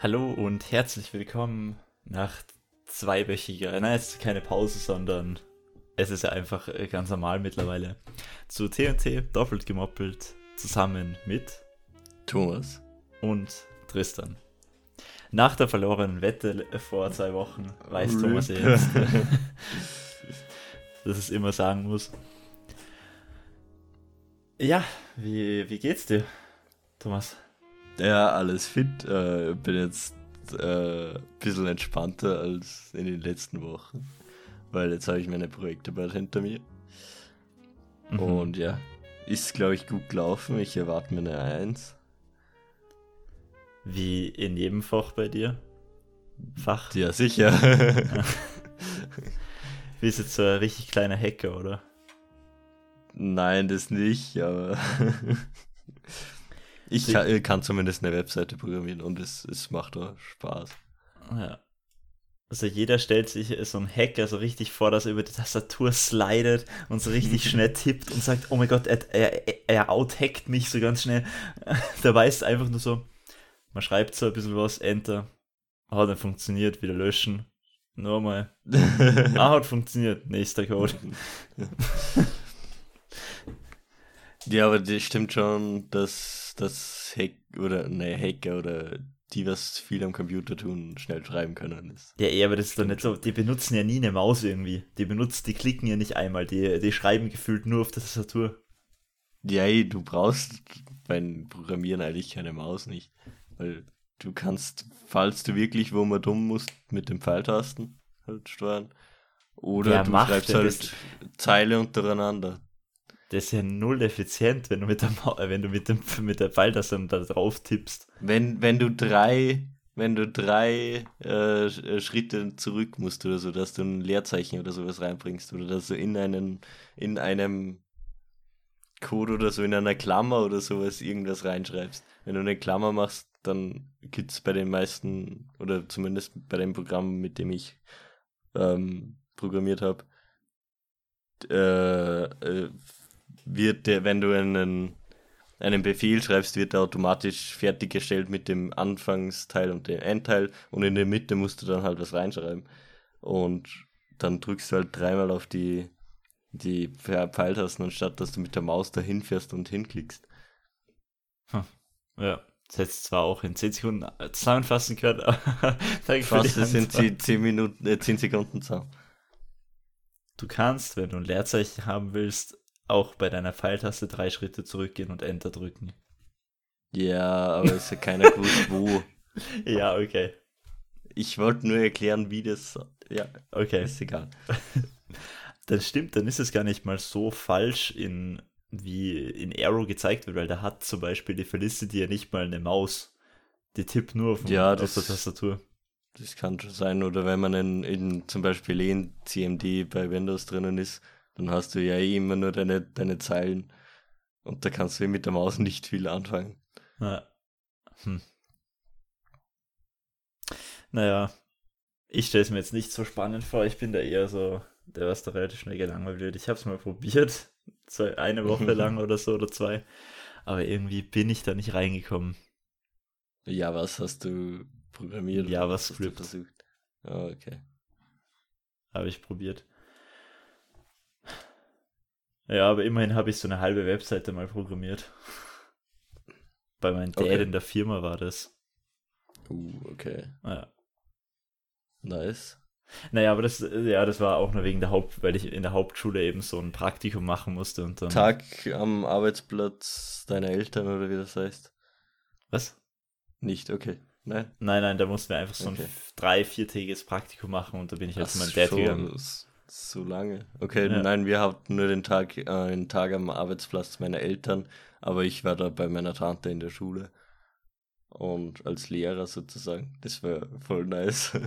Hallo und herzlich willkommen nach zweiwöchiger, nein, es ist keine Pause, sondern es ist ja einfach äh, ganz normal mittlerweile, zu TNT doppelt gemoppelt zusammen mit Thomas und Tristan. Nach der verlorenen Wette vor zwei Wochen weiß Rip. Thomas jetzt, dass es immer sagen muss. Ja, wie, wie geht's dir, Thomas? Ja, alles fit. Äh, bin jetzt äh, ein bisschen entspannter als in den letzten Wochen. Weil jetzt habe ich meine Projekte bald hinter mir. Mhm. Und ja, ist glaube ich gut gelaufen. Ich erwarte mir eine 1. Wie in jedem Fach bei dir? Fach? Ja, sicher. Du bist jetzt so ein richtig kleiner Hacker, oder? Nein, das nicht, aber ich kann, kann zumindest eine Webseite programmieren und es, es macht auch Spaß. Ja. Also jeder stellt sich so einen Hacker so richtig vor, dass er über die Tastatur slidet und so richtig schnell tippt und sagt, oh mein Gott, er, er, er outhackt mich so ganz schnell. Da weiß einfach nur so, man schreibt so ein bisschen was, Enter, hat nicht funktioniert, wieder löschen, nochmal, ah, hat funktioniert, nächster Code. Ja, aber das stimmt schon, dass das Hack oder ne Hacker oder die, was viel am Computer tun, schnell schreiben können. Ist. Ja, eh, aber das ist doch nicht so, die benutzen ja nie eine Maus irgendwie. Die benutzen, die klicken ja nicht einmal, die, die schreiben gefühlt nur auf der Tastatur. Ja, ey, du brauchst beim Programmieren eigentlich keine Maus nicht. Weil du kannst, falls du wirklich wo man dumm musst, mit den Pfeiltasten halt steuern. Oder Wer du schreibst halt das? Zeile untereinander. Das ist ja null effizient, wenn du mit der, wenn du mit dem mit der Pfeiltaste da drauf tippst. Wenn, wenn du drei, wenn du drei äh, äh, Schritte zurück musst oder so, dass du ein Leerzeichen oder sowas reinbringst oder dass du in einen, in einem Code oder so, in einer Klammer oder sowas irgendwas reinschreibst. Wenn du eine Klammer machst, dann gibt es bei den meisten, oder zumindest bei dem Programm, mit dem ich ähm, programmiert habe, äh, äh, wird der, wenn du einen einen Befehl schreibst, wird er automatisch fertiggestellt mit dem Anfangsteil und dem Endteil und in der Mitte musst du dann halt was reinschreiben. Und dann drückst du halt dreimal auf die, die Pfeiltasten, anstatt dass du mit der Maus dahin fährst und hinklickst. Ja, das hättest du zwar auch in 10 Sekunden zusammenfassen können, aber danke für die Fast, das sind sie 10 Minuten, äh, 10 Sekunden zusammen. Du kannst, wenn du ein Leerzeichen haben willst, auch bei deiner Pfeiltaste drei Schritte zurückgehen und Enter drücken. Ja, aber ist ja keiner gewusst, wo. Ja, okay. Ich wollte nur erklären, wie das. Ja, Okay. ist egal. Das stimmt, dann ist es gar nicht mal so falsch in wie in Arrow gezeigt wird, weil da hat zum Beispiel die Felicity ja nicht mal eine Maus. Die tippt nur auf, Ja, auf das- der Tastatur. Das kann schon sein, oder wenn man in, in zum Beispiel in CMD bei Windows drinnen ist, dann hast du ja eh immer nur deine, deine Zeilen und da kannst du eh mit der Maus nicht viel anfangen. Ja. Hm. Naja, ich stelle es mir jetzt nicht so spannend vor. Ich bin da eher so, der was da relativ schnell gelangweilt wird. Ich habe es mal probiert, so eine Woche lang oder so oder zwei. Aber irgendwie bin ich da nicht reingekommen. Ja, was hast du programmiert? oder was hast du versucht? Ah, okay. Habe ich probiert. Ja, aber immerhin habe ich so eine halbe Webseite mal programmiert. Bei meinem Dad Okay. in der Firma war das. Uh, okay. Ja. Nice. Naja, aber das, äh, ja, das war auch nur wegen der Haupt, weil ich in der Hauptschule eben so ein Praktikum machen musste und dann. Tag am Arbeitsplatz deiner Eltern oder wie das heißt? Was? Nicht, okay. Nein. Nein, nein, da mussten wir einfach so ein Okay. f- drei-, viertägiges Praktikum machen und da bin ich zu meinem Dad gegangen. So lange. Okay, Ja. nein, wir hatten nur den Tag, äh, einen Tag am Arbeitsplatz meiner Eltern, aber ich war da bei meiner Tante in der Schule. Und als Lehrer sozusagen. Das war voll nice.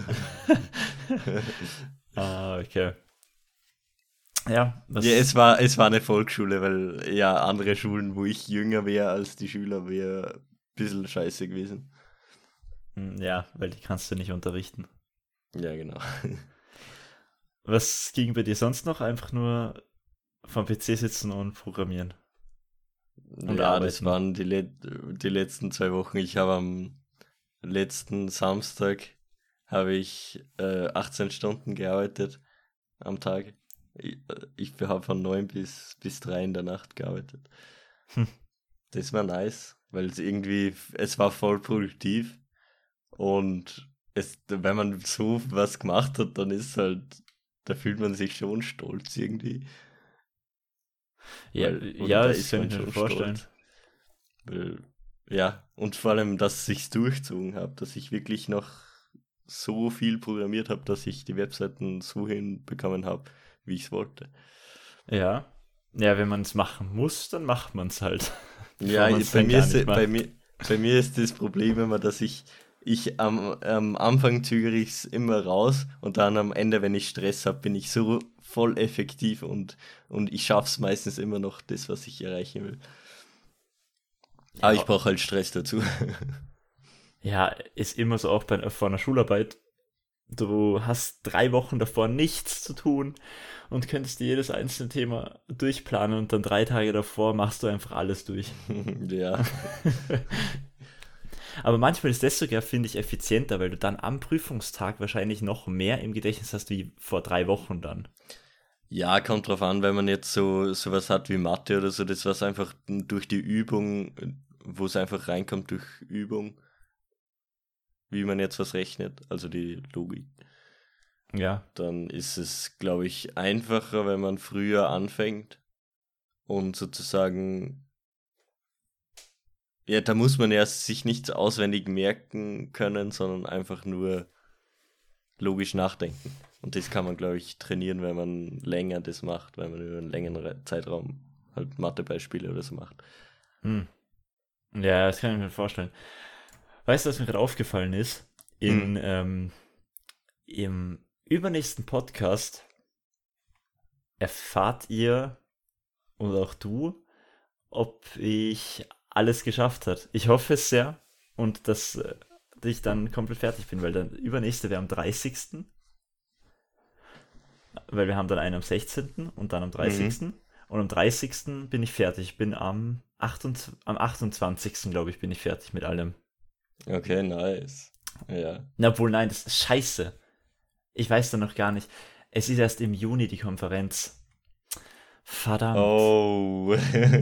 Ah, okay. Ja, ja, es war, es war eine Volksschule, weil ja, andere Schulen, wo ich jünger wäre als die Schüler, wäre ein bisschen scheiße gewesen. Hm, ja, weil die kannst du nicht unterrichten. Ja, genau. Was ging bei dir sonst noch? Einfach nur vom PC sitzen und programmieren. Und ja, arbeiten. das waren die, le die letzten zwei Wochen. Ich habe am letzten Samstag habe ich äh, 18 Stunden gearbeitet am Tag. Ich, äh, ich habe von 9 bis, bis 3 in der Nacht gearbeitet. Hm. Das war nice, weil es irgendwie, es war voll produktiv und es, wenn man so was gemacht hat, dann ist halt, da fühlt man sich schon stolz irgendwie. Ja, weil, ja das kann ich mir vorstellen. Weil, ja, und vor allem, dass ich es durchzogen habe, dass ich wirklich noch so viel programmiert habe, dass ich die Webseiten so hinbekommen habe, wie ich es wollte. Ja. Ja, wenn man es machen muss, dann macht man es halt. ja, bei mir, ist, bei, mir, bei mir ist das Problem immer, dass ich, ich am, am Anfang zögere ich es immer raus und dann am Ende, wenn ich Stress habe, bin ich so voll effektiv und, und ich schaffe es meistens immer noch das, was ich erreichen will. Ja. Aber ich brauche halt Stress dazu. ja, ist immer so auch bei, vor einer Schularbeit. Du hast drei Wochen davor nichts zu tun und könntest dir jedes einzelne Thema durchplanen und dann drei Tage davor machst du einfach alles durch. ja. Aber manchmal ist das sogar, finde ich, effizienter, weil du dann am Prüfungstag wahrscheinlich noch mehr im Gedächtnis hast wie vor drei Wochen dann. Ja, kommt drauf an, wenn man jetzt so sowas hat wie Mathe oder so, das was einfach durch die Übung, wo es einfach reinkommt durch Übung, wie man jetzt was rechnet, also die Logik. Ja. Dann ist es, glaube ich, einfacher, wenn man früher anfängt und sozusagen, ja, da muss man erst sich nichts auswendig merken können, sondern einfach nur logisch nachdenken. Und das kann man, glaube ich, trainieren, wenn man länger das macht, wenn man über einen längeren Zeitraum halt Mathebeispiele oder so macht. Hm. Ja, das kann ich mir vorstellen. Weißt du, was mir gerade aufgefallen ist? In, hm. ähm, Im übernächsten Podcast erfahrt ihr und auch du, ob ich alles geschafft hat. Ich hoffe es sehr und dass äh, ich dann komplett fertig bin, weil der übernächste wäre am 30. Weil wir haben dann einen am 16. und dann am 30. Mhm. Und am 30. bin ich fertig. Ich bin am, 28, am 28. glaube ich, bin ich fertig mit allem. Okay, nice. Ja. Na, obwohl, nein, das ist scheiße. Ich weiß da noch gar nicht. Es ist erst im Juni die Konferenz. Verdammt. Oh.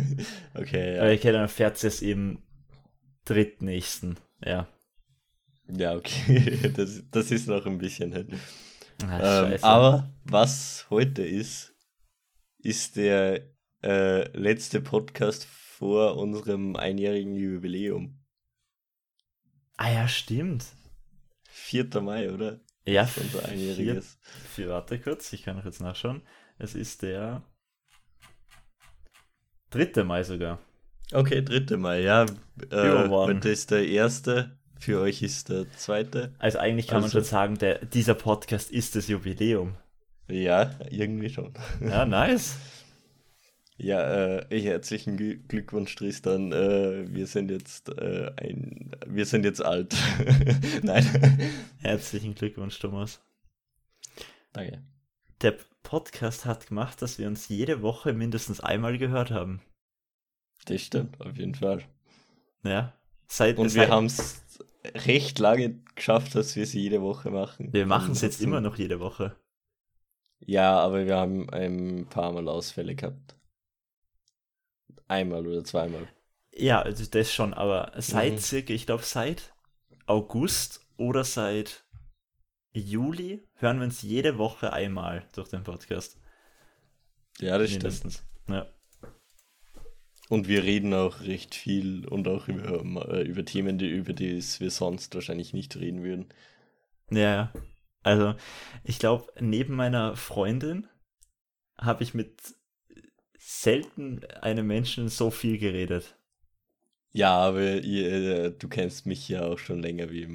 okay, ja. Kenne dann fährt es im drittnächsten. Ja. Ja, okay. Das, das ist noch ein bisschen hin. Ach, ähm, aber was heute ist, ist der äh, letzte Podcast vor unserem einjährigen Jubiläum. Ah ja, stimmt. 4. Mai, oder? Ja, unser einjähriges. Vier, vier, warte kurz, ich kann noch jetzt nachschauen. Es ist der 3. Mai sogar. Okay, 3. Mai, ja. Äh, heute ist der erste, für euch ist der zweite. Also eigentlich kann also, man schon sagen, der, dieser Podcast ist das Jubiläum. Ja, irgendwie schon. Ja, nice. Ja, äh, herzlichen Glückwunsch, Tristan. Äh, wir sind jetzt äh, ein, wir sind jetzt alt. Nein. Herzlichen Glückwunsch, Thomas. Danke. Der Podcast hat gemacht, dass wir uns jede Woche mindestens einmal gehört haben. Das stimmt, auf jeden Fall. Ja. Seit, Und wir haben es recht lange geschafft, dass wir sie jede Woche machen. Wir machen es jetzt immer noch jede Woche. Ja, aber wir haben ein paar Mal Ausfälle gehabt. Einmal oder zweimal. Ja, also das schon, aber seit mhm. circa, ich glaube, seit August oder seit Juli hören wir uns jede Woche einmal durch den Podcast. Ja, das Mindestens. stimmt. Ja. Und wir reden auch recht viel und auch über, äh, über Themen, die, über die wir sonst wahrscheinlich nicht reden würden. Ja, also ich glaube, neben meiner Freundin habe ich mit selten einem Menschen so viel geredet. Ja, aber ihr, äh, du kennst mich ja auch schon länger wie,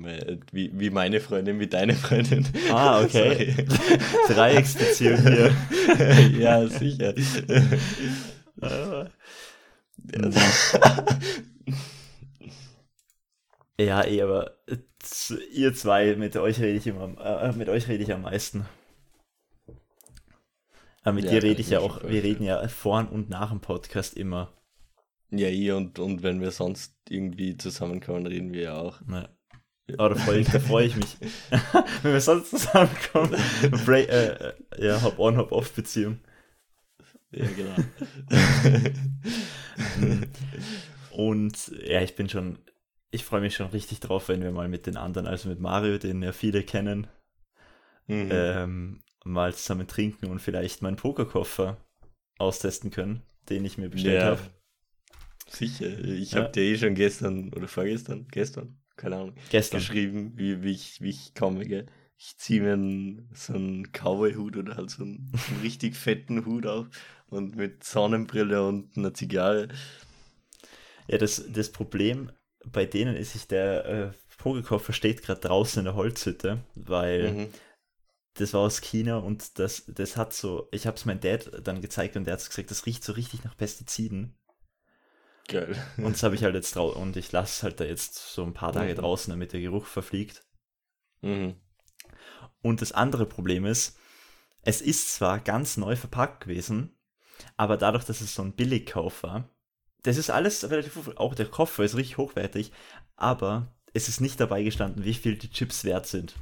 wie, wie meine Freundin, wie deine Freundin. Ah, okay. Dreiecksbeziehung hier. ja, sicher. ja, eh, aber ihr zwei, mit euch rede ich immer, äh, mit euch rede ich am meisten. Aber mit ja, dir rede ich ja auch, wir reden ja vor und nach dem Podcast immer. Ja, eh, und, und wenn wir sonst irgendwie zusammenkommen, reden wir ja auch. Ja. Oh, da freue ich, da freu ich mich. Wenn wir sonst zusammenkommen. Bra äh, äh, ja, Hop-on, Hop-off-Beziehung. Ja, genau. Und ja, ich bin schon, ich freue mich schon richtig drauf, wenn wir mal mit den anderen, also mit Mario, den ja viele kennen, Mhm. ähm, mal zusammen trinken und vielleicht meinen Pokerkoffer austesten können, den ich mir bestellt Ja. habe. Sicher. Ich Ja. habe dir eh schon gestern oder vorgestern, gestern, keine Ahnung, Gestern. geschrieben, wie, wie, ich, wie ich komme, gell. Ich ziehe mir einen, so einen Cowboy-Hut oder halt so einen, einen richtig fetten Hut auf und mit Sonnenbrille und einer Zigarre. Ja, das, das Problem bei denen ist, sich der äh, Pokerkoffer steht gerade draußen in der Holzhütte, weil Mhm. das war aus China und das, das hat so, ich habe es meinem Dad dann gezeigt und der hat gesagt, das riecht so richtig nach Pestiziden. Geil. Und das habe ich halt jetzt draußen und ich lasse es halt da jetzt so ein paar Tage Mhm. draußen, damit der Geruch verfliegt. Mhm. Und das andere Problem ist, es ist zwar ganz neu verpackt gewesen, aber dadurch, dass es so ein Billigkauf war, das ist alles relativ, auch der Koffer ist richtig hochwertig, aber es ist nicht dabei gestanden, wie viel die Chips wert sind.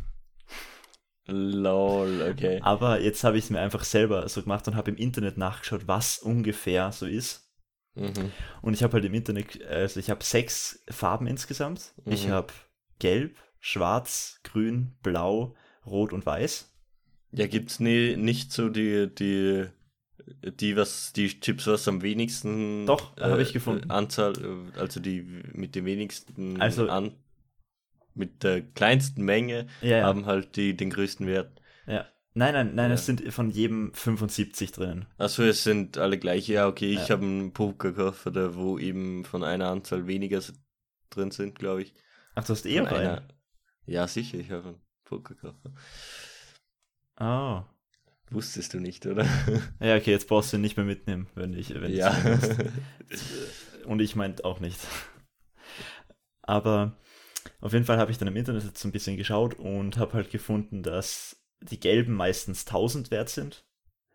Lol, okay. Aber jetzt habe ich es mir einfach selber so gemacht und habe im Internet nachgeschaut, was ungefähr so ist. Mhm. Und ich habe halt im Internet, also ich habe sechs Farben insgesamt. Ich Mhm. habe gelb, schwarz, grün, blau, rot und weiß. Ja, gibt's nie, nicht so die, die, die, was, die Chips, was am wenigsten Doch, habe ich gefunden. Anzahl, äh, also die mit den wenigsten Also- an, mit der kleinsten Menge Ja, ja. haben halt die den größten Wert. ja. Nein, nein, nein, Ja. es sind von jedem 75 drinnen. Achso, es sind alle gleich. Ja, okay, ich Ja. habe einen Pokerkoffer, wo eben von einer Anzahl weniger drin sind, glaube ich. Ach, du hast eh einen. einer- Ja, sicher, ich habe einen Pokerkoffer. Oh. Wusstest du nicht, oder? Ja, okay, jetzt brauchst du ihn nicht mehr mitnehmen, wenn ich, wenn ja. ich Und ich meint auch nicht. Aber auf jeden Fall habe ich dann im Internet jetzt so ein bisschen geschaut und habe halt gefunden, dass die gelben meistens 1000 wert sind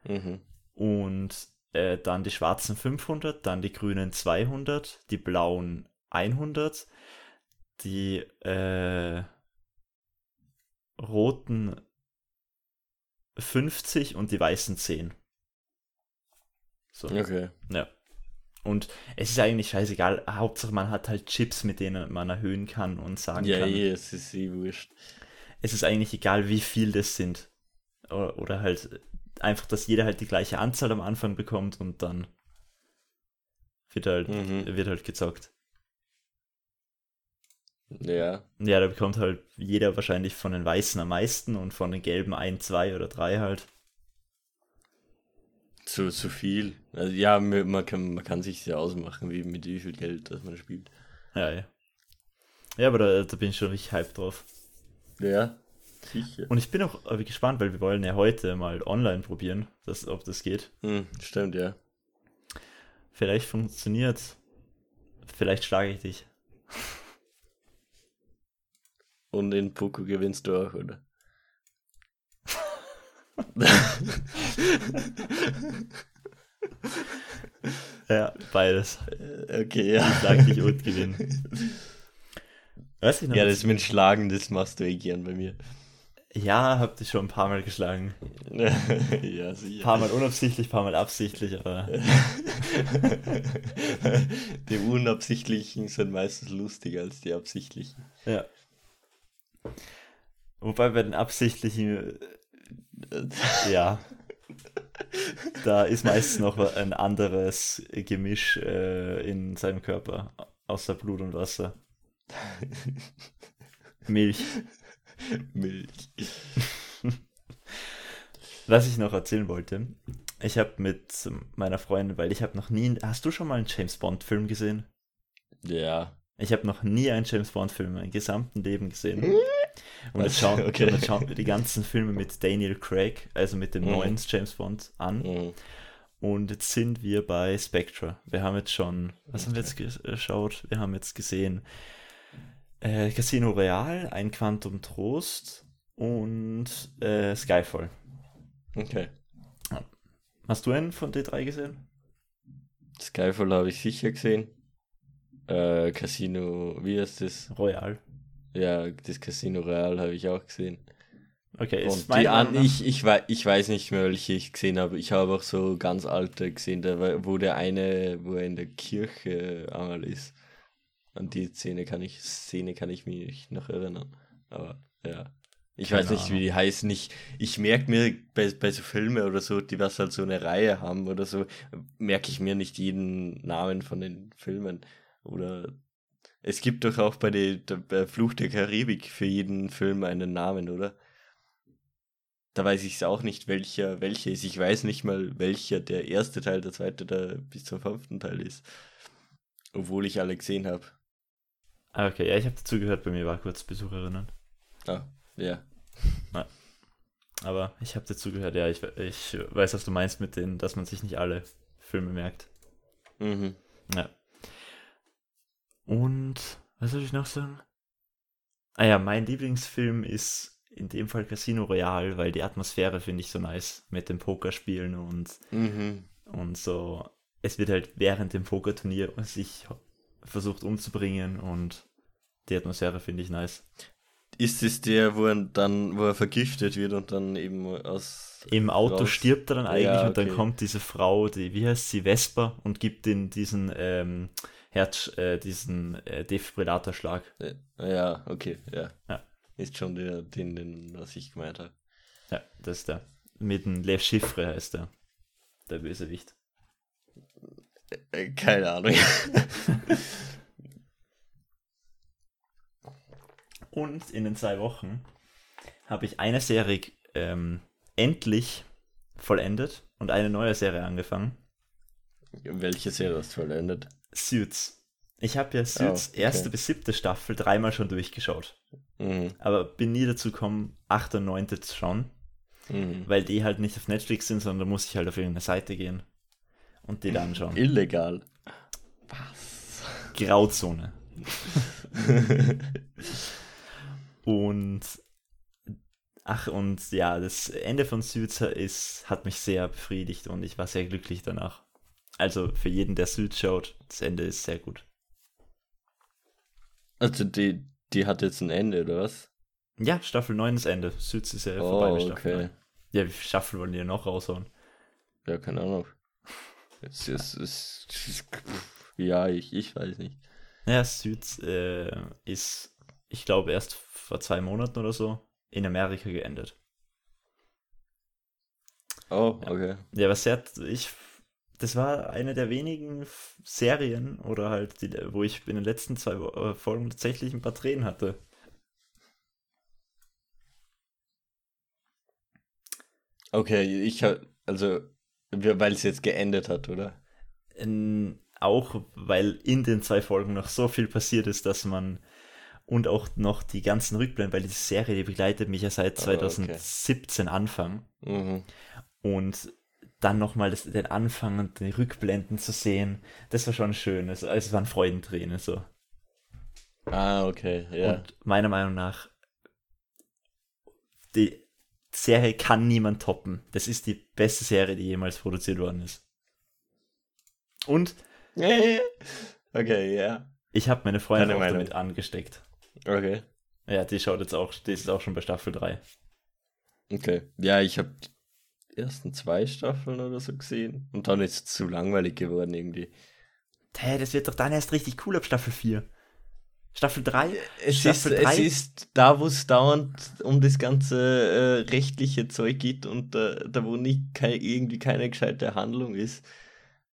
mhm. und äh, dann die schwarzen 500, dann die grünen 200, die blauen 100, die äh, roten 50 und die weißen 10. So. Okay. Ja. Und es ist eigentlich scheißegal. Hauptsache man hat halt Chips, mit denen man erhöhen kann und sagen Ja, kann. eh, es ist eh wurscht. Es ist eigentlich egal, wie viel das sind. Oder, oder halt einfach, dass jeder halt die gleiche Anzahl am Anfang bekommt und dann wird halt, Mhm. wird halt gezockt. Ja. Ja, da bekommt halt jeder wahrscheinlich von den Weißen am meisten und von den Gelben ein, zwei oder drei halt. Zu, zu viel. Also ja, man kann, man kann sich ja ausmachen, wie mit wie viel Geld das man spielt. Ja, ja. Ja, aber da, da bin ich schon richtig hyped drauf. Ja, sicher. Und ich bin auch äh, gespannt, weil wir wollen ja heute mal online probieren, dass, ob das geht. Hm, stimmt, ja. Vielleicht funktioniert. Vielleicht schlage ich dich. Und in Poco gewinnst du auch, oder? Ja, beides. Äh, okay, ja. Ich schlage dich und gewinne. Weiß ich noch Ja, das mit Schlagen, das machst du eh gern bei mir. ja, hab dich schon ein paar Mal geschlagen. ja, Ein sicher. paar Mal unabsichtlich, ein paar Mal absichtlich, aber die unabsichtlichen sind meistens lustiger als die absichtlichen. ja. Wobei bei den absichtlichen, äh, ja, da ist meistens noch ein anderes Gemisch äh, in seinem Körper, außer Blut und Wasser. Milch. Milch. Was ich noch erzählen wollte, ich habe mit meiner Freundin, weil ich habe noch nie, hast du schon mal einen James Bond Film gesehen? Ja. Ich habe noch nie einen James Bond Film in meinem gesamten Leben gesehen. Und jetzt schauen, Okay. und jetzt schauen wir die ganzen Filme mit Daniel Craig, also mit dem Mhm. neuen James Bond an. Mhm. Und jetzt sind wir bei Spectre. Wir haben jetzt schon, was haben wir jetzt geschaut? Wir haben jetzt gesehen äh, Casino Real, ein Quantum Trost und äh, Skyfall. Okay. Hast du einen von den drei gesehen? Skyfall habe ich sicher gesehen. Äh, Casino, wie heißt das? Royal. Ja, das Casino Royale habe ich auch gesehen. Okay, ist Und mein die an, ich, ich, wei- ich weiß nicht mehr, welche ich gesehen habe. Ich habe auch so ganz alte gesehen, da, wo der eine, wo er in der Kirche einmal ist. An die Szene kann ich, Szene kann ich mich noch erinnern. Aber ja. Ich Keine weiß nicht, wie Ahnung. die heißen. Ich, ich merke mir bei, bei so Filmen oder so, die was halt so eine Reihe haben oder so, merke ich mir nicht jeden Namen von den Filmen. Oder es gibt doch auch bei der, der bei Fluch der Karibik für jeden Film einen Namen, oder? Da weiß ich es auch nicht, welcher welcher ist. Ich weiß nicht mal, welcher der erste Teil, der zweite, der bis zum fünften Teil ist. Obwohl ich alle gesehen habe. Ah, okay, ja, ich habe dazugehört, bei mir war kurz Besucherinnen. Ah, ja. Aber ich habe dazugehört, ja, ich, ich weiß, was du meinst mit denen, dass man sich nicht alle Filme merkt. Mhm. Ja. Und was soll ich noch sagen? Ah ja, mein Lieblingsfilm ist in dem Fall Casino Royale, weil die Atmosphäre finde ich so nice mit dem Pokerspielen und, Mhm. und so. Es wird halt während dem Pokerturnier sich versucht umzubringen und die Atmosphäre finde ich nice. Ist es der, wo er dann, wo er vergiftet wird und dann eben aus. Im Auto raus- stirbt er dann eigentlich Ja, und dann okay. kommt diese Frau, die, wie heißt sie, Vespa, und gibt den diesen ähm, Herz, äh, diesen äh, Defibrillatorschlag. Äh, Ja, okay, ja. Ja. Ist schon der, den, den, was ich gemeint habe. Ja, das ist der. Mit dem Lev Chiffre heißt der. Der Bösewicht. Äh, Keine Ahnung. Und in den zwei Wochen habe ich eine Serie ähm, endlich vollendet und eine neue Serie angefangen. Welche Serie hast du vollendet? Suits. Ich habe ja Suits Oh, okay. erste bis siebte Staffel dreimal schon durchgeschaut. Mhm. Aber bin nie dazu gekommen, achte und neunte zu schauen. Mhm. weil die halt nicht auf Netflix sind, sondern da muss ich halt auf irgendeine Seite gehen und die dann anschauen. Illegal. Grauzone. Und ach und ja, das Ende von Suits ist hat mich sehr befriedigt und ich war sehr glücklich danach. Also für jeden, der Suits schaut, das Ende ist sehr gut. Also die, die hat jetzt ein Ende, oder was? Ja, Staffel 9 ist Ende. Suits ist ja Oh, vorbei mit Staffel okay. 9. Ja, wie viele Staffeln wollen die noch raushauen? Ja, keine Ahnung. Es ist, es ist, ja, ich, ich weiß nicht. Ja, Suits äh, ist, ich glaube, erst vor zwei Monaten oder so in Amerika geendet. Oh, okay. Ja, was sehr, ich, das war eine der wenigen Serien oder halt, die, wo ich in den letzten zwei äh, Folgen tatsächlich ein paar Tränen hatte. Okay, ich hab, also, weil es jetzt geendet hat, oder? Ähm, auch weil in den zwei Folgen noch so viel passiert ist, dass man und auch noch die ganzen Rückblenden, weil diese Serie, die begleitet mich ja seit Ah, okay. 2017 Anfang. Mhm. Und dann nochmal den Anfang und die Rückblenden zu sehen, das war schon schön. Es, es waren Freudentränen so. Ah, okay, ja. Und meiner Meinung nach, die Serie kann niemand toppen. Das ist die beste Serie, die jemals produziert worden ist. Und okay, ja. ich habe meine Freundin auch damit angesteckt. Okay. Ja, die schaut jetzt auch, die ist auch schon bei Staffel 3. Okay. Ja, ich habe die ersten zwei Staffeln oder so gesehen. Und dann ist es zu langweilig geworden irgendwie. Hä, das wird doch dann erst richtig cool ab Staffel 4. Staffel 3? Es ist, Staffel es drei? ist da, wo es dauernd um das ganze äh, rechtliche Zeug geht und äh, da, wo nicht kei irgendwie keine gescheite Handlung ist,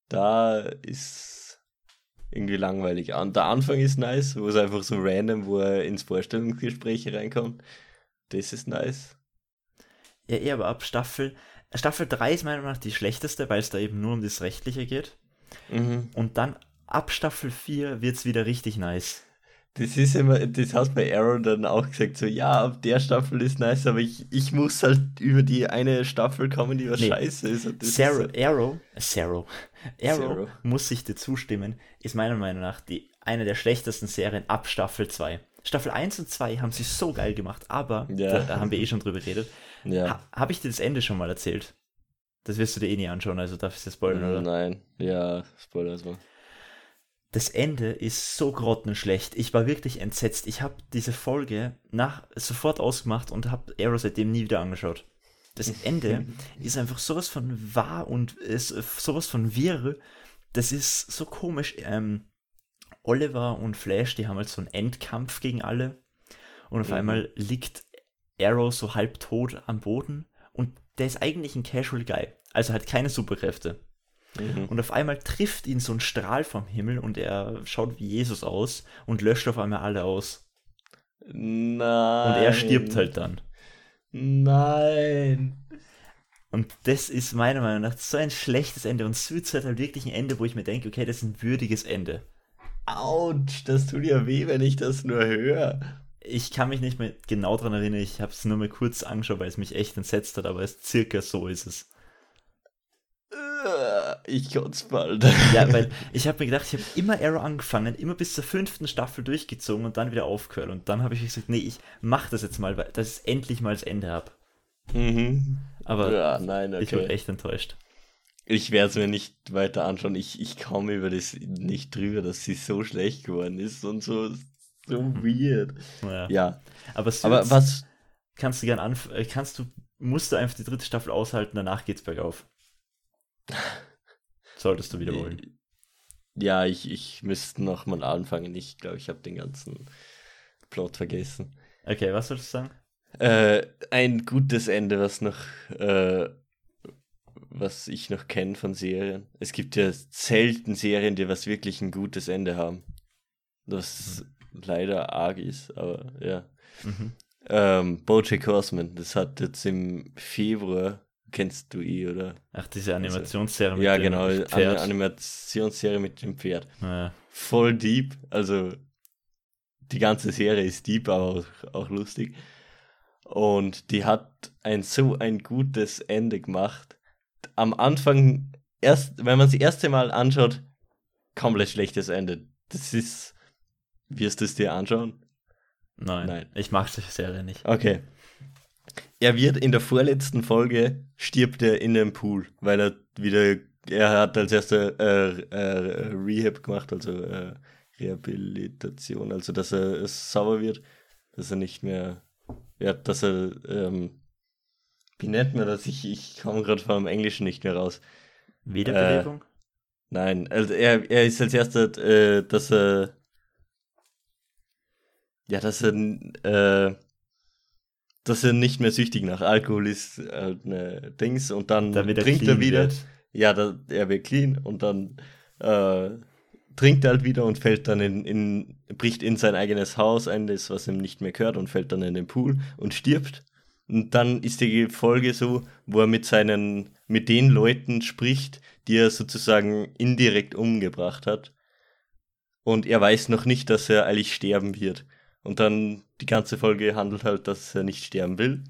da ist irgendwie langweilig. Und der Anfang ist nice, wo es einfach so random, wo er ins Vorstellungsgespräch reinkommt. Das ist nice. Ja, eher aber ab Staffel. Staffel 3 ist meiner Meinung nach die schlechteste, weil es da eben nur um das Rechtliche geht. Mhm. Und dann ab Staffel 4 wird es wieder richtig nice. Das ist immer, das hast bei Arrow dann auch gesagt, so, ja, ab der Staffel ist nice, aber ich, ich muss halt über die eine Staffel kommen, die was Nee. scheiße ist. Sarah, ist so, Arrow, Sarah, Arrow Zero. muss sich dir zustimmen, ist meiner Meinung nach die, eine der schlechtesten Serien ab Staffel 2. Staffel 1 und 2 haben sie so geil gemacht, aber Ja. da, haben wir eh schon drüber geredet. ja. Ha, Habe ich dir das Ende schon mal erzählt? Das wirst du dir eh nie anschauen, also darf ich dir spoilern, oder? Nein, ja, Spoiler so. Das Ende ist so grottenschlecht. Ich war wirklich entsetzt. Ich habe diese Folge nach sofort ausgemacht und habe Arrow seitdem nie wieder angeschaut. Das Ende ist einfach sowas von wahr und ist sowas von wirr. Das ist so komisch. Ähm, Oliver und Flash, die haben halt so einen Endkampf gegen alle. Und auf Mhm. einmal liegt Arrow so halb tot am Boden. Und der ist eigentlich ein Casual Guy. Also hat keine Superkräfte. Mhm. Und auf einmal trifft ihn so ein Strahl vom Himmel und er schaut wie Jesus aus und löscht auf einmal alle aus. Nein. Und er stirbt halt dann. Nein. Und das ist meiner Meinung nach so ein schlechtes Ende. Und Suicide halt wirklich ein Ende, wo ich mir denke, okay, das ist ein würdiges Ende. Autsch, das tut ja weh, wenn ich das nur höre. Ich kann mich nicht mehr genau daran erinnern, ich habe es nur mal kurz angeschaut, weil es mich echt entsetzt hat, aber es circa so ist es. Ich kotze bald. Ja, weil ich habe mir gedacht, ich habe immer Arrow angefangen, immer bis zur fünften Staffel durchgezogen und dann wieder aufgehört. Und dann habe ich gesagt, nee, ich mach das jetzt mal, weil dass ich endlich mal das Ende habe. mhm. Aber Ja, nein, ich war okay. echt enttäuscht. Ich werde es mir nicht weiter anschauen. Ich, ich komme über das nicht drüber, dass sie so schlecht geworden ist und so, so weird. Naja. Ja, Aber, Suits aber was. kannst du gern anf äh, kannst du, musst du einfach die dritte Staffel aushalten, danach geht's bergauf. Solltest du wieder wollen. Ja, ich, ich müsste nochmal anfangen. Ich glaube, ich habe den ganzen Plot vergessen. Okay, was sollst du sagen? Äh, ein gutes Ende, was noch, äh, was ich noch kenne von Serien. Es gibt ja selten Serien, die was wirklich ein gutes Ende haben. Was leider arg ist, aber ja. Mhm. Ähm, Bojack Horseman, das hat jetzt im Februar, kennst du eh, oder? Ach, diese Animationsserie mit ja, dem genau, eine Pferd. Animationsserie mit dem Pferd. Naja. Voll deep, also die ganze Serie ist deep, aber auch, auch lustig. Und die hat ein so ein gutes Ende gemacht. Am Anfang, erst, wenn man es das erste Mal anschaut, komplett schlechtes Ende. Das ist. Wirst du es dir anschauen? Nein, Nein. ich mag solche Serie nicht. Okay. Er wird in der vorletzten Folge stirbt er in einem Pool, weil er wieder, er hat als erster äh, äh, Rehab gemacht, also äh, Rehabilitation, also dass er es sauber wird, dass er nicht mehr, ja, dass er, ähm, wie nennt man das? Ich, ich komme gerade vom Englischen nicht mehr raus. Wiederbelebung? Nein, also er, er ist als erster, äh, dass er, ja, dass er, äh, dass er nicht mehr süchtig nach Alkohol ist, halt eine Dings, und dann er trinkt er wieder. wird. Ja, da, er wird clean und dann äh, trinkt er halt wieder und fällt dann in, in, bricht in sein eigenes Haus ein, das, was ihm nicht mehr gehört, und fällt dann in den Pool und stirbt. Und dann ist die Folge so, wo er mit seinen, mit den Leuten spricht, die er sozusagen indirekt umgebracht hat. Und er weiß noch nicht, dass er eigentlich sterben wird. Und dann die ganze Folge handelt halt, dass er nicht sterben will.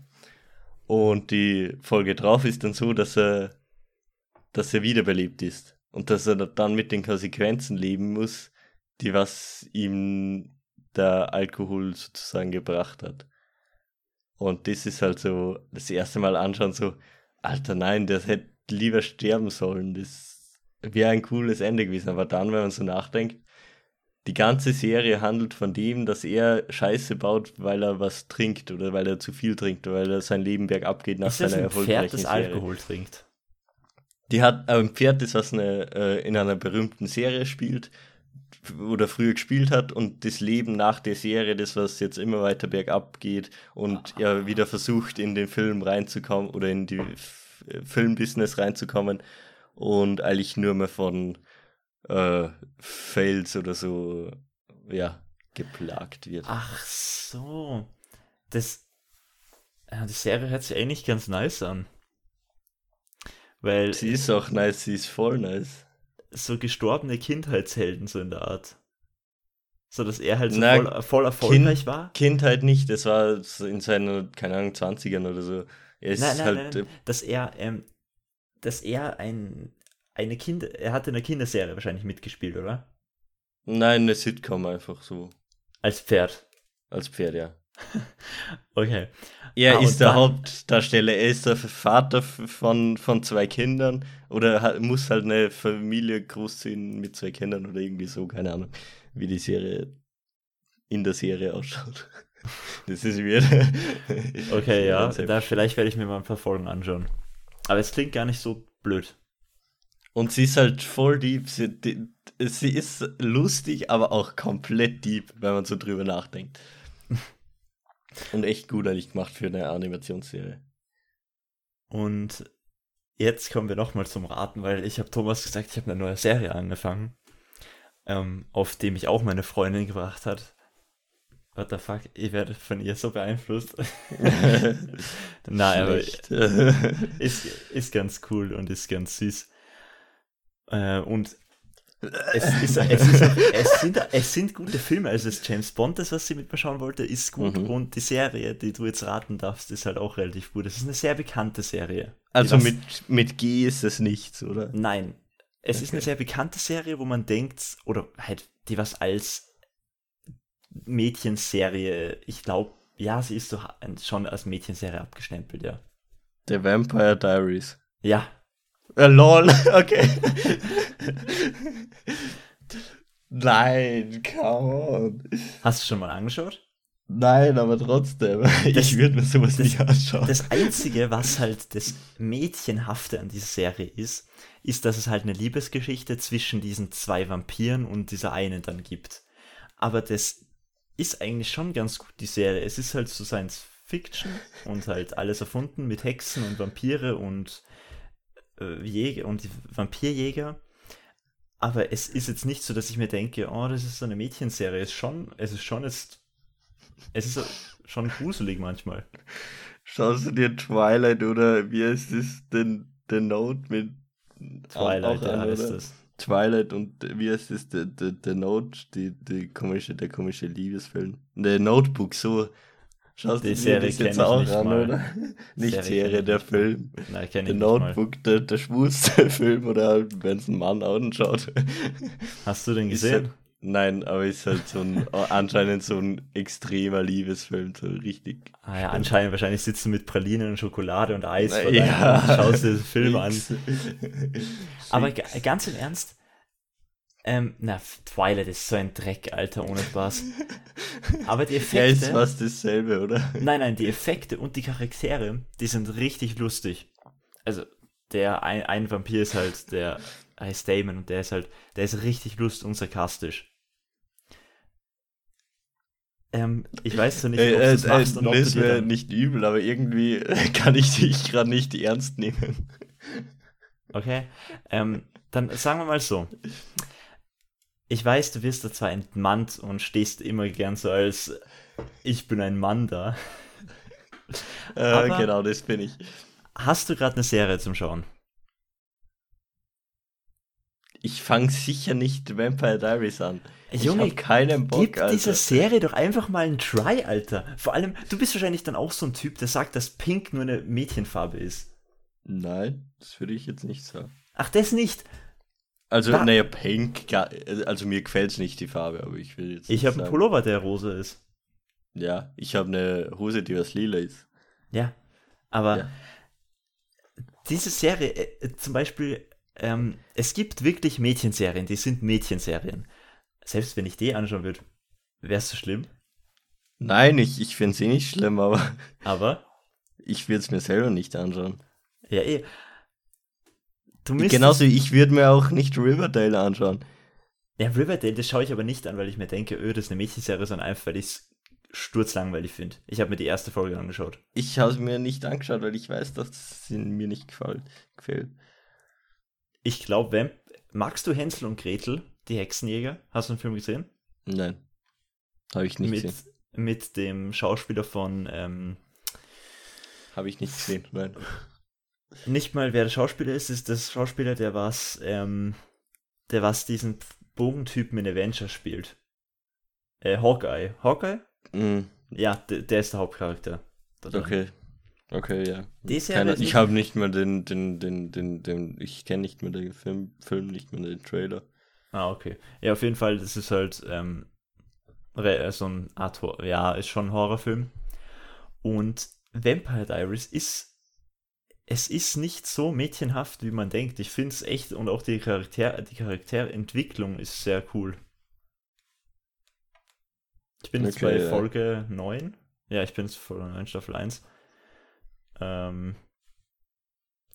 Und die Folge drauf ist dann so, dass er, dass er wiederbelebt ist. Und dass er dann mit den Konsequenzen leben muss, die was ihm der Alkohol sozusagen gebracht hat. Und das ist halt so, das erste Mal anschauen, so, Alter, nein, der hätte lieber sterben sollen. Das wäre ein cooles Ende gewesen. Aber dann, wenn man so nachdenkt, die ganze Serie handelt von dem, dass er Scheiße baut, weil er was trinkt oder weil er zu viel trinkt oder weil er sein Leben bergab geht nach ist das seiner ein Pferd, erfolgreichen das Serie. Alkohol trinkt? Die hat äh, ein Pferd, das was eine, äh, in einer berühmten Serie spielt oder früher gespielt hat und das Leben nach der Serie, das was jetzt immer weiter bergab geht und er wieder versucht in den Film reinzukommen oder in die äh, Filmbusiness reinzukommen und eigentlich nur mehr von äh, Fails oder so ja geplagt wird. Ach so. Das. Die Serie hört sich eigentlich ganz nice an. Weil Sie ist auch nice, sie ist voll nice. so gestorbene Kindheitshelden, so in der Art. So dass er halt so Na, voll, voll erfolgreich war. Kindheit nicht, das war so in seinen, keine Ahnung, 20ern oder so. Er ist Nein, nein, halt nein, dass er, ähm, dass er ein, eine Kind, er hatte in einer Kinderserie wahrscheinlich mitgespielt, oder? Nein, eine Sitcom einfach so. Als Pferd. Als Pferd, ja. Okay. Er Ah, ist der dann- Hauptdarsteller, er ist der Vater von, von zwei Kindern oder ha- muss halt eine Familie großziehen mit zwei Kindern oder irgendwie so, keine Ahnung, wie die Serie in der Serie ausschaut. Das ist weird. Okay, ja, da, vielleicht werde ich mir mal ein paar Folgen anschauen. Aber es klingt gar nicht so blöd. Und sie ist halt voll deep. Sie, die, sie ist lustig, aber auch komplett deep, wenn man so drüber nachdenkt. Und echt gut eigentlich gemacht für eine Animationsserie. Und jetzt kommen wir nochmal zum Raten, weil ich habe Thomas gesagt, ich habe eine neue Serie angefangen, ähm, auf die mich auch meine Freundin gebracht hat. What the fuck, ich werde von ihr so beeinflusst. Nein, aber ist, ist ganz cool und ist ganz süß. Äh, und es, ist, es, ist es, sind, es sind gute Filme. Also das James Bond, das, was sie mit mir schauen wollte, ist gut. Mhm. Und die Serie, die du jetzt raten darfst, ist halt auch relativ gut. Es ist eine sehr bekannte Serie. also mit, mit G ist es nichts, oder? Nein. Es ist eine Okay. sehr bekannte Serie, wo man denkt, oder halt, die was als Mädchenserie, ich glaube, ja, sie ist so schon als Mädchenserie abgestempelt, ja. The Vampire Diaries. Ja, Äh, lol, okay. Nein, come on. hast du schon mal angeschaut? Nein, aber trotzdem. ich würde mir sowas nicht anschauen. Das Einzige, was halt das Mädchenhafte an dieser Serie ist, ist, dass es halt eine Liebesgeschichte zwischen diesen zwei Vampiren und dieser einen dann gibt. Aber das ist eigentlich schon ganz gut, die Serie. Es ist halt so Science Fiction und halt alles erfunden mit Hexen und Vampire und äh, Jäger und die Vampirjäger. Aber es ist jetzt nicht so, dass ich mir denke, oh, das ist so eine Mädchenserie. Es ist schon, es ist schon jetzt, es ist schon gruselig manchmal. Schaust du dir Twilight oder wie heißt es denn, The Note mit Twilight, auch ja, an, heißt das. Twilight und wie heißt es, The, the, the Note, die, die komische, der komische Liebesfilm. The Notebook, so. Schaust Die Serie das jetzt auch nicht an, mal. oder? Nicht Serie Serie, der mal. Film. Nein, kenne The ich nicht mal. Notebook, der, der schwulste Film oder halt, wenn es ein Mann anschaut. Hast du den gesehen? halt- Nein, aber ist halt so ein, anscheinend so ein extremer Liebesfilm, so richtig. Ah ja, anscheinend wahrscheinlich sitzt du mit Pralinen und Schokolade und Eis Na, vor ja. und schaust dir den Film an. Aber ganz im Ernst, ähm, na, Twilight ist so ein Dreck, Alter, ohne Spaß. Aber die Ja, Effekte, ist fast dasselbe, oder? nein, nein, die Effekte und die Charaktere, die sind richtig lustig. Also, der ein, ein Vampir ist halt, der heißt Damon und der ist halt, der ist richtig lustig und sarkastisch. Ähm, ich weiß so nicht, ob Äh, du äh, das machst äh, und ob du ist mir nicht übel, aber irgendwie kann ich dich gerade nicht ernst nehmen. Okay. Ähm, dann sagen wir mal so. Ich weiß, du wirst da zwar entmannt und stehst immer gern so als ich bin ein Mann da. Äh, genau, das bin ich. Hast du gerade eine Serie zum Schauen? Ich fange sicher nicht Vampire Diaries an. Ich Junge, habe keinen Bock, Gib Alter. dieser Serie doch einfach mal einen Try, Alter. Vor allem, du bist wahrscheinlich dann auch so ein Typ, der sagt, dass Pink nur eine Mädchenfarbe ist. Nein, das würde ich jetzt nicht sagen. Ach, das nicht. Also, Da- naja, Pink, also mir gefällt es nicht, die Farbe, aber ich will jetzt Ich habe einen Pullover, der rosa ist. Ja, ich habe eine Hose, die was lila ist. Ja. Aber Ja. diese Serie, äh, zum Beispiel, ähm, es gibt wirklich Mädchenserien, die sind Mädchenserien. Selbst wenn ich die anschauen würde, wäre es so schlimm. Nein, ich, ich finde sie nicht schlimm, aber Aber, ich würde es mir selber nicht anschauen. ja eh. Du Genauso, ich würde mir auch nicht Riverdale anschauen. Ja, Riverdale, das schaue ich aber nicht an, weil ich mir denke, öh, das ist eine Mädchenserie, sondern einfach, weil ich es sturzlangweilig finde. Ich habe mir die erste Folge angeschaut. Ich habe es mir nicht angeschaut, weil ich weiß, dass sie mir nicht gefällt. gefällt. Ich glaube, wenn. Magst du Hänsel und Gretel, die Hexenjäger? Hast du den Film gesehen? Nein, habe ich nicht mit, gesehen. mit dem Schauspieler von, ähm, Habe ich nicht gesehen, nein. nicht mal wer der Schauspieler ist, ist das Schauspieler, der was, ähm, der was diesen Bogentypen in Avengers spielt. Äh, Hawkeye. Hawkeye? Mm, Ja, der, ist der Hauptcharakter. Da drin. okay. Okay, ja. Keine, ich habe nicht mal den, den, den, den, den, ich kenne nicht mehr den Film, Film, nicht mehr den Trailer. Ah, okay. Ja, auf jeden Fall, das ist halt ähm, äh, so ein Art, ja, ist schon ein Horrorfilm. Und Vampire Diaries ist es ist nicht so mädchenhaft, wie man denkt. Ich finde es echt und auch die, Charakter, die Charakterentwicklung ist sehr cool. Ich bin jetzt bei ja. Folge 9. Ja, ich bin jetzt Folge 9, Staffel 1. Ähm,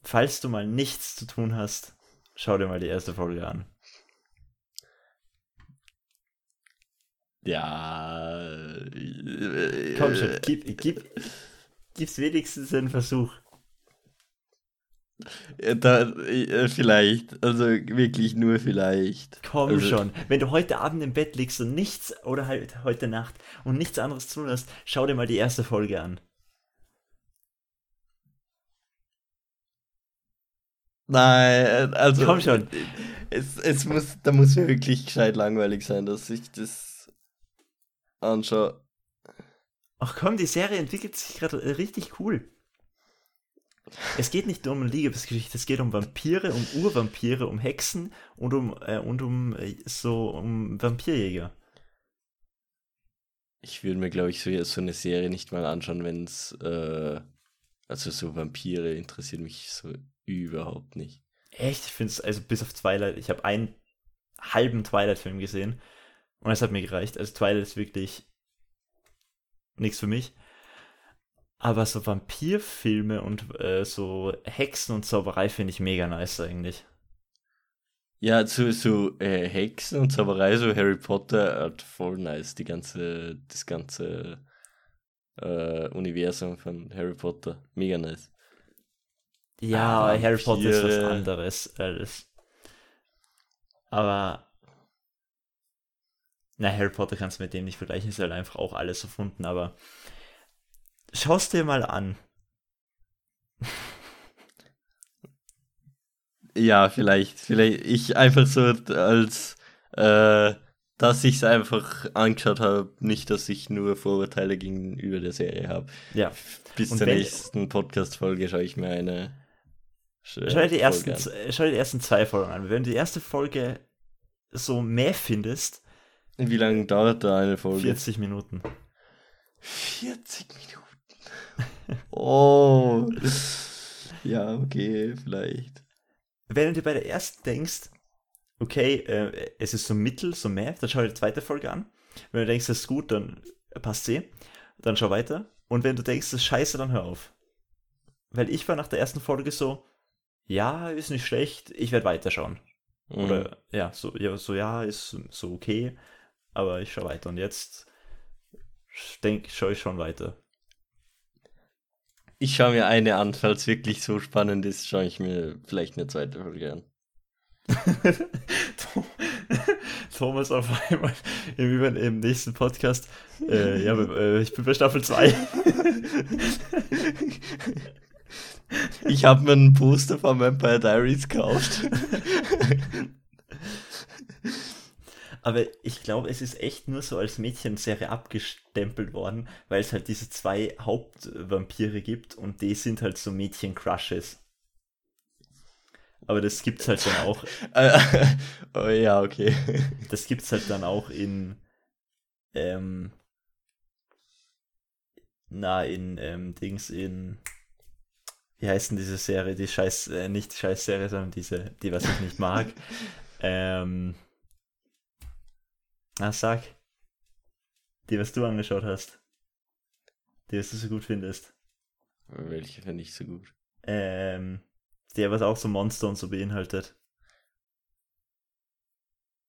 falls du mal nichts zu tun hast, schau dir mal die erste Folge an. Ja. Komm schon, gib, gib, gib's wenigstens einen Versuch. Äh, Da, äh, vielleicht. Also wirklich nur vielleicht. Komm also, schon. Wenn du heute Abend im Bett liegst und nichts, oder halt heute Nacht und nichts anderes tun hast, schau dir mal die erste Folge an. Nein, also. Komm schon. Es, es muss, da muss mir wirklich gescheit langweilig sein, dass ich das anschaue. Ach komm, die Serie entwickelt sich gerade äh, richtig cool. Es geht nicht nur um Liebesgeschichte, es geht um Vampire, um Urvampire, um Hexen und um, äh, und um äh, so um Vampirjäger. Ich würde mir, glaube ich, so, so eine Serie nicht mal anschauen, wenn es. Äh, also so Vampire interessiert mich so überhaupt nicht. Echt, ich finde es, also bis auf Twilight, ich habe einen halben Twilight-Film gesehen und es hat mir gereicht. Also Twilight ist wirklich nichts für mich. Aber so Vampirfilme und äh, so Hexen und Zauberei finde ich mega nice eigentlich. Ja, so, so äh, Hexen und Zauberei, so Harry Potter, halt voll nice, die ganze, das ganze äh, Universum von Harry Potter. Mega nice. Ja, Ah, Harry Potter ist was anderes. Alles. Aber. Na, Harry Potter kannst du mit dem nicht vergleichen, ist halt einfach auch alles erfunden, aber. Schau's dir mal an. Ja, vielleicht, vielleicht ich einfach so als, äh, dass ich es einfach angeschaut habe, nicht, dass ich nur Vorurteile gegenüber der Serie habe. Ja. Bis Und zur nächsten Podcast-Folge schaue ich mir eine. Schau dir, die ersten, schau dir die ersten zwei Folgen an. Wenn du die erste Folge so mehr findest, Wie lange dauert da eine Folge? 40 Minuten. 40 Minuten. Oh. ja, okay, vielleicht. Wenn du dir bei der ersten denkst, okay, äh, es ist so mittel, so mehr, dann schau dir die zweite Folge an. Wenn du denkst, das ist gut, dann passt sie. Dann schau weiter. Und wenn du denkst, das ist scheiße, dann hör auf. Weil ich war nach der ersten Folge so, ja, ist nicht schlecht, ich werde weiterschauen. Mhm. Oder ja, so ja, so ja, ist so okay, aber ich schaue weiter. Und jetzt denke schaue ich schon weiter. Ich schaue mir eine an, falls wirklich so spannend ist, schaue ich mir vielleicht eine zweite Folge an. Thomas auf einmal im, über- im nächsten Podcast. Äh, ja, äh, ich bin bei Staffel 2. Ich habe mir ein Poster von Vampire Diaries gekauft. Aber ich glaube, es ist echt nur so als Mädchenserie abgestempelt worden, weil es halt diese zwei Hauptvampire gibt und die sind halt so Mädchen-Crushes. Aber das gibt's halt dann auch, Äh, oh ja, okay. das gibt's halt dann auch in, ähm, na, in, ähm, Dings, in, wie heißt denn diese Serie, die scheiß, äh, nicht die scheiß Serie, sondern diese, die, was ich nicht mag. ähm, na, sag. Die, was du angeschaut hast. Die, was du so gut findest. Welche finde ich so gut? Ähm, der, was auch so Monster und so beinhaltet.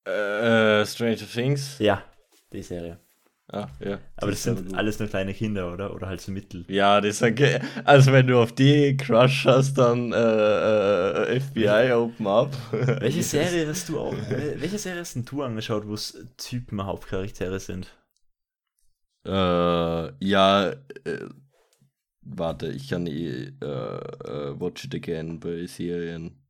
Äh, Stranger Things? Ja, die Serie. Ah, ja. Aber das aber sind alles nur kleine Kinder, oder? Oder halt so Mittel. Ja, das ist okay. Also wenn du auf die Crush hast, dann äh, äh, FBI Open Up. Welche Serie hast du auch? wel- Welche Serie hast denn du angeschaut, wo es Typen Hauptcharaktere sind? Äh, ja, äh, warte, ich kann eh äh, Watch It Again bei Serien.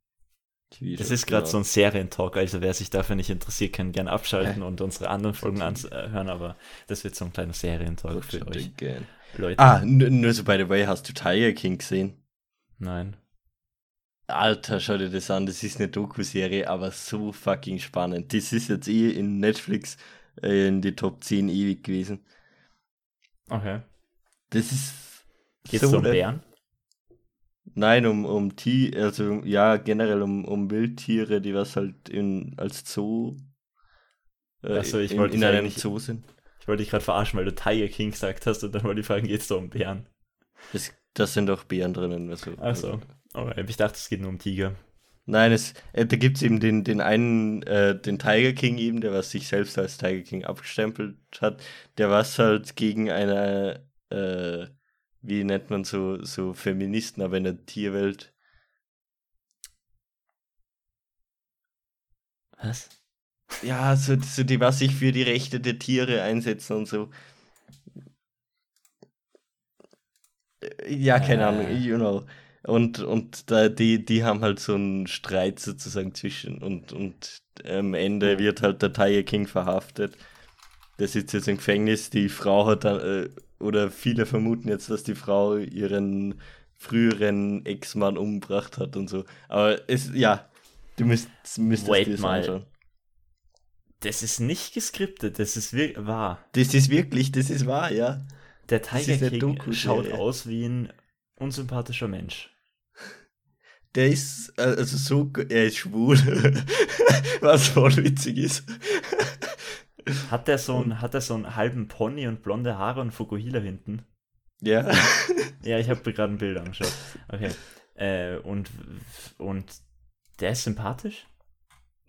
TV Das ist gerade ja. so ein Serientalk, also wer sich dafür nicht interessiert, kann gerne abschalten und unsere anderen Folgen anhören, aber das wird so ein kleiner Serientalk für euch. Again. Leute. Ah, nur so by the way, hast du Tiger King gesehen? Nein. Alter, schau dir das an, das ist eine Doku-Serie, aber so fucking spannend. Das ist jetzt eh in Netflix äh, in die Top 10 ewig gewesen. Okay. Das ist Geht es So, um ne? Bären? Nein, um, um Tier, also ja, generell um, um Wildtiere, die was halt in, als Zoo äh, Ach so, ich in, wollte in dich einem Zoo sind. Ich wollte dich gerade verarschen, weil du Tiger King gesagt hast und dann wollte ich fragen, geht es da um Bären? Das, das sind auch Bären drinnen. Also, Ach so. Alright, ich dachte, es geht nur um Tiger. Nein, es, äh, da gibt es eben den, den einen, äh, den Tiger King eben, der was sich selbst als Tiger King abgestempelt hat, der was halt gegen eine, äh, wie nennt man so, so Feministen, aber in der Tierwelt. Was? Ja, so, so die, was sich für die Rechte der Tiere einsetzen und so. Ja, keine. Ahnung, you know. Und, und da, die, die haben halt so einen Streit sozusagen zwischen und, und am Ende wird halt der Tiger King verhaftet. Der sitzt jetzt im Gefängnis, die Frau hat dann, äh, oder viele vermuten jetzt, dass die Frau ihren früheren Ex-Mann umgebracht hat und so. Aber es, ja, du müsst, müsstest Wait dir das mal. anschauen. Das ist nicht geskriptet, das ist wahr. Das ist wirklich, das ist wahr, ja. Der Tiger ist eine King Doku-Serie. schaut aus wie ein unsympathischer Mensch. Der ist, äh, also so, er ist schwul. Was voll witzig ist. Hat der so einen, hat der so einen halben Pony und blonde Haare und Fukuhila hinten? Ja. Ja, ich habe mir gerade ein Bild angeschaut. Okay. Äh, und, und der ist sympathisch?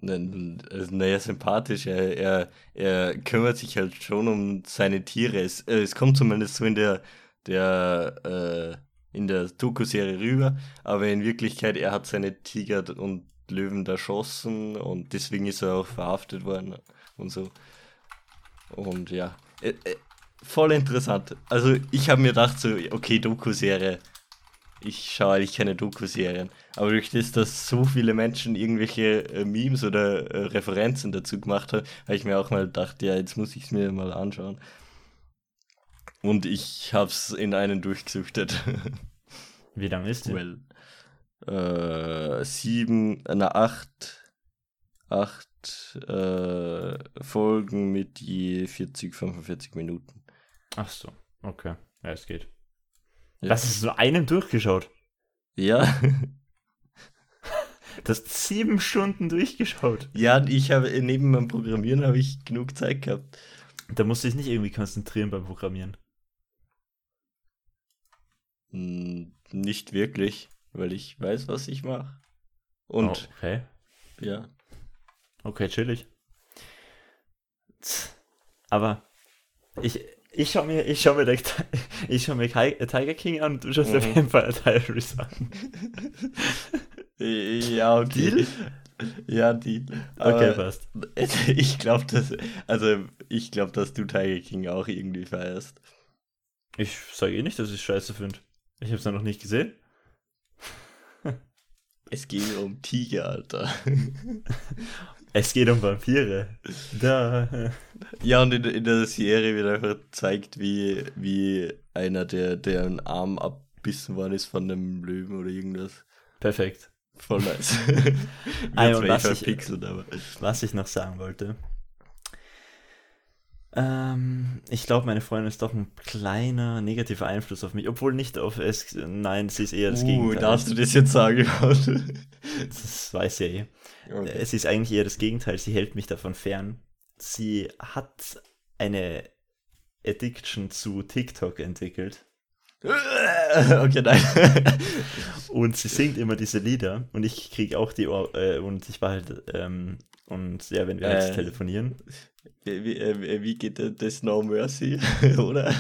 Also, Naja, sympathisch. Er, er, er kümmert sich halt schon um seine Tiere. Es, äh, es kommt zumindest so in der, der, äh, in der Doku-Serie rüber. Aber in Wirklichkeit, er hat seine Tiger und Löwen erschossen und deswegen ist er auch verhaftet worden und so. Und ja, äh, äh, voll interessant. Also ich habe mir gedacht so, okay, Doku-Serie. Ich schaue eigentlich keine Doku-Serien. Aber durch das, dass so viele Menschen irgendwelche äh, Memes oder äh, Referenzen dazu gemacht haben, habe ich mir auch mal gedacht, ja, jetzt muss ich es mir mal anschauen. Und ich habe es in einen durchgesuchtet. Wie lang ist der? well. Äh, sieben, na, acht, acht äh, Folgen mit je 40, 45 Minuten. Ach so, okay. Ja, es geht. Ja. Das ist nur einem durchgeschaut. Ja. Du hast sieben Stunden durchgeschaut. ja, ich habe neben meinem Programmieren habe ich genug Zeit gehabt. Da musst du dich nicht irgendwie konzentrieren beim Programmieren. Hm, nicht wirklich, weil ich weiß, was ich mache. Und oh, okay. ja. Okay, chillig. Aber ich, ich schau mir, ich schau mir, der, ich schau mir Ki- Tiger King an und du schaust Mhm. auf Vampire Diaries an. Ja, okay. Deal? Ja, Deal. Okay, passt. ich glaube, dass, also ich glaube, dass du Tiger King auch irgendwie feierst. Ich sage eh nicht, dass ich scheiße finde. Ich hab's ja noch nicht gesehen. Es geht um Tiger, Alter. Es geht um Vampire. Da. Ja, und in, in der Serie wird einfach gezeigt, wie, wie einer, der, der einen Arm abbissen worden ist von einem Löwen oder irgendwas. Perfekt. Voll nice. Ah, ja, und zwar was eh ich- aber. Was ich noch sagen wollte. Ähm, ich glaube, meine Freundin ist doch ein kleiner negativer Einfluss auf mich, obwohl nicht auf es. Nein, sie ist eher das Uh, Gegenteil. darfst du das jetzt sagen? Das weiß sie ja eh. okay. Es ist eigentlich eher das Gegenteil. Sie hält mich davon fern. Sie hat eine Addiction zu TikTok entwickelt okay, nein. und sie singt immer diese Lieder und ich kriege auch die Ohr äh, und ich war halt ähm, und ja, wenn wir Äh. telefonieren. Wie, wie, äh, wie geht das No Mercy, oder?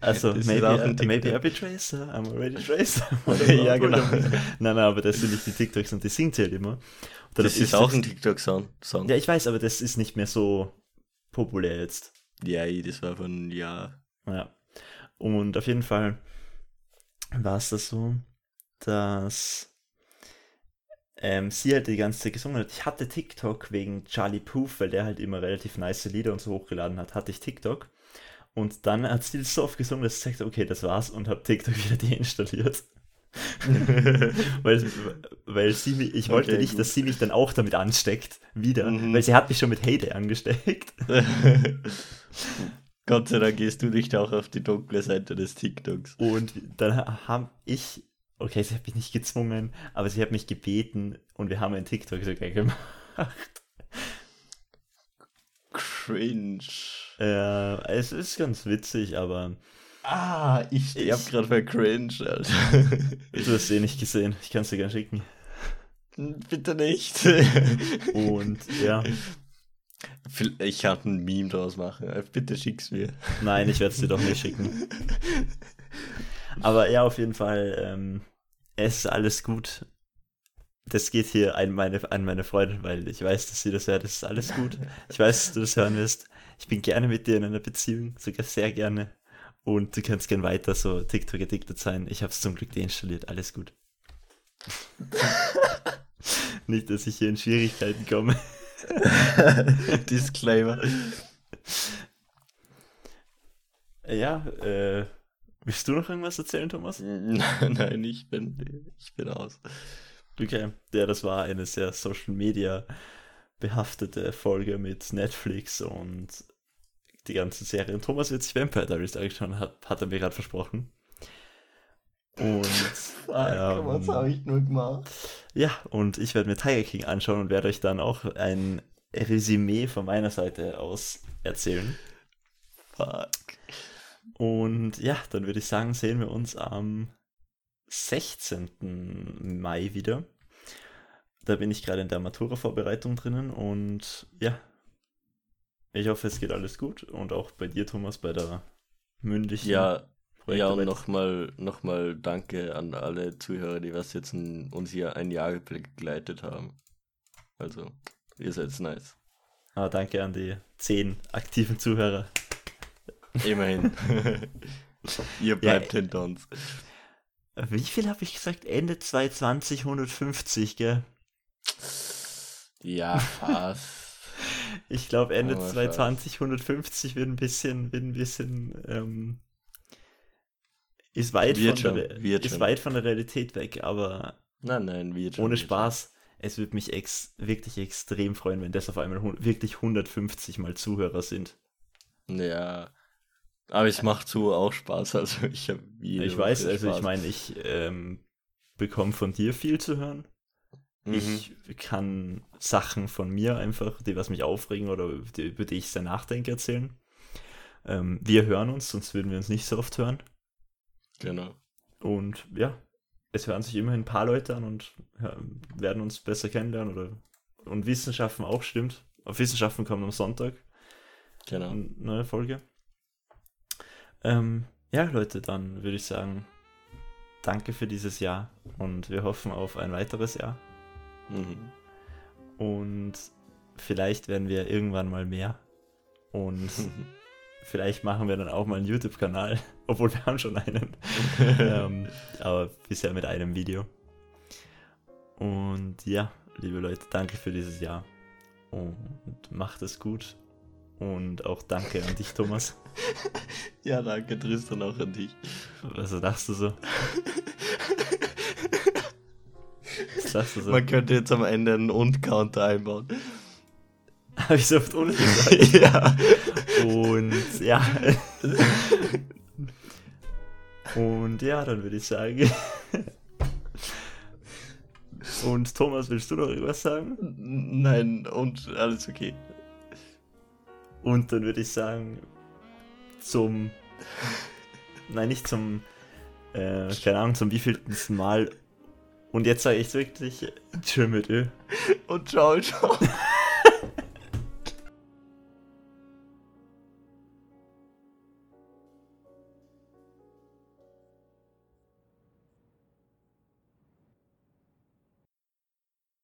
Also, Das maybe, I, maybe. I'll be Tracer, I'm already Tracer. Ja, genau. Nein, nein, aber das sind nicht die TikToks und die singt halt immer. Oder Das ich ist auch ein TikTok-Song. Song. Ja, ich weiß, aber das ist nicht mehr so populär jetzt. Ja, das war von ja. Ja. Und auf jeden Fall war es das so, dass ähm, sie halt die ganze Zeit gesungen hat. Ich hatte TikTok wegen Charlie Puth, weil der halt immer relativ nice Lieder und so hochgeladen hat, hatte ich TikTok. Und dann hat sie das so oft gesungen, dass ich sagte, okay, das war's und habe TikTok wieder deinstalliert. weil, weil sie mich, ich wollte Okay, nicht, gut. dass sie mich dann auch damit ansteckt, wieder, Mhm. weil sie hat mich schon mit Heyday angesteckt. Gott sei Dank gehst du nicht auch auf die dunkle Seite des TikToks. Und dann habe ich, okay, sie hat mich nicht gezwungen, aber sie hat mich gebeten und wir haben ein TikTok sogar gemacht. Cringe. Ja, es ist ganz witzig, aber Ah, ich sterb gerade für Cringe, Alter. du hast eh nicht gesehen. Ich kann es dir gerne schicken. Bitte nicht. Und ja, Ich kann ein Meme draus machen. Bitte schick's mir. nein, ich werde es dir doch nicht schicken. Aber ja, auf jeden Fall, ähm, es ist alles gut. Das geht hier an meine, an meine Freundin, weil ich weiß, dass sie das hört. Das ist alles gut. Ich weiß, dass du das hören wirst. Ich bin gerne mit dir in einer Beziehung, sogar sehr gerne. Und du kannst gern weiter so TikTok addicted sein. Ich habe es zum Glück deinstalliert. Alles gut. Nicht, dass ich hier in Schwierigkeiten komme. Disclaimer. Ja, äh, willst du noch irgendwas erzählen, Thomas? Nein, ich bin, ich bin aus. Okay, ja, das war eine sehr Social Media behaftete Folge mit Netflix und die ganzen Serien. Thomas wird sich Vampire Diaries angeschaut, hat, hat er mir gerade versprochen. Und Fuck, was ähm, habe ich nur gemacht? ja, und ich werde mir Tiger King anschauen und werde euch dann auch ein Resümee von meiner Seite aus erzählen. Fuck. Und ja, dann würde ich sagen, sehen wir uns am 16. Mai wieder. Da bin ich gerade in der Matura-Vorbereitung drinnen und ja, ich hoffe, es geht alles gut und auch bei dir, Thomas, bei der mündlichen Ja, ja, und nochmal noch mal danke an alle Zuhörer, die was jetzt ein, uns hier ein Jahr begleitet haben. Also, ihr seid nice. Ah, danke an die zehn aktiven Zuhörer. Immerhin. ihr bleibt hinter uns. Wie viel habe ich gesagt? Ende 2020, 150, gell? Ja, fast. Ich glaube, Ende Aber 2020, 150 wird ein bisschen, wird ein bisschen, ähm, ist weit, von schon, der, ist schon. weit von der Realität weg, aber nein, nein, wird schon. ohne schon. Spaß, es würde mich ex wirklich extrem freuen, wenn das auf einmal wirklich 150 mal Zuhörer sind. Ja. Aber es macht so auch Spaß. Also ich habe ich weiß, also ich meine, ich ähm, bekomme von dir viel zu hören. Mhm. Ich kann Sachen von mir einfach, die was mich aufregen oder die, über die ich sehr nachdenke, erzählen. Ähm, wir hören uns, sonst würden wir uns nicht so oft hören. Genau. Und ja, es hören sich immerhin ein paar Leute an und ja, werden uns besser kennenlernen oder und Wissenschaften auch stimmt. Auf Wissenschaften kommt am Sonntag Genau. eine neue Folge. Ähm, ja, Leute, dann würde ich sagen, danke für dieses Jahr und wir hoffen auf ein weiteres Jahr. Mhm. Und vielleicht werden wir irgendwann mal mehr. Und vielleicht machen wir dann auch mal einen YouTube-Kanal, obwohl wir haben schon einen. ähm, aber bisher mit einem Video. Und ja, liebe Leute, danke für dieses Jahr. Und macht es gut. Und auch danke an dich, Thomas. ja, danke Tristan auch an dich. Was lachst du so? Was lachst du so? Man könnte jetzt am Ende einen Und-Counter einbauen. Habe ich so oft ohne gesagt. ja. Und ja. Und ja, dann würde ich sagen. Und Thomas, willst du noch irgendwas sagen? Nein, und alles okay. Und dann würde ich sagen, zum. Nein, nicht zum. Äh, keine Ahnung, zum wievielten Mal. Und jetzt sage ich wirklich. Tschö mit Ö. Und ciao, ciao.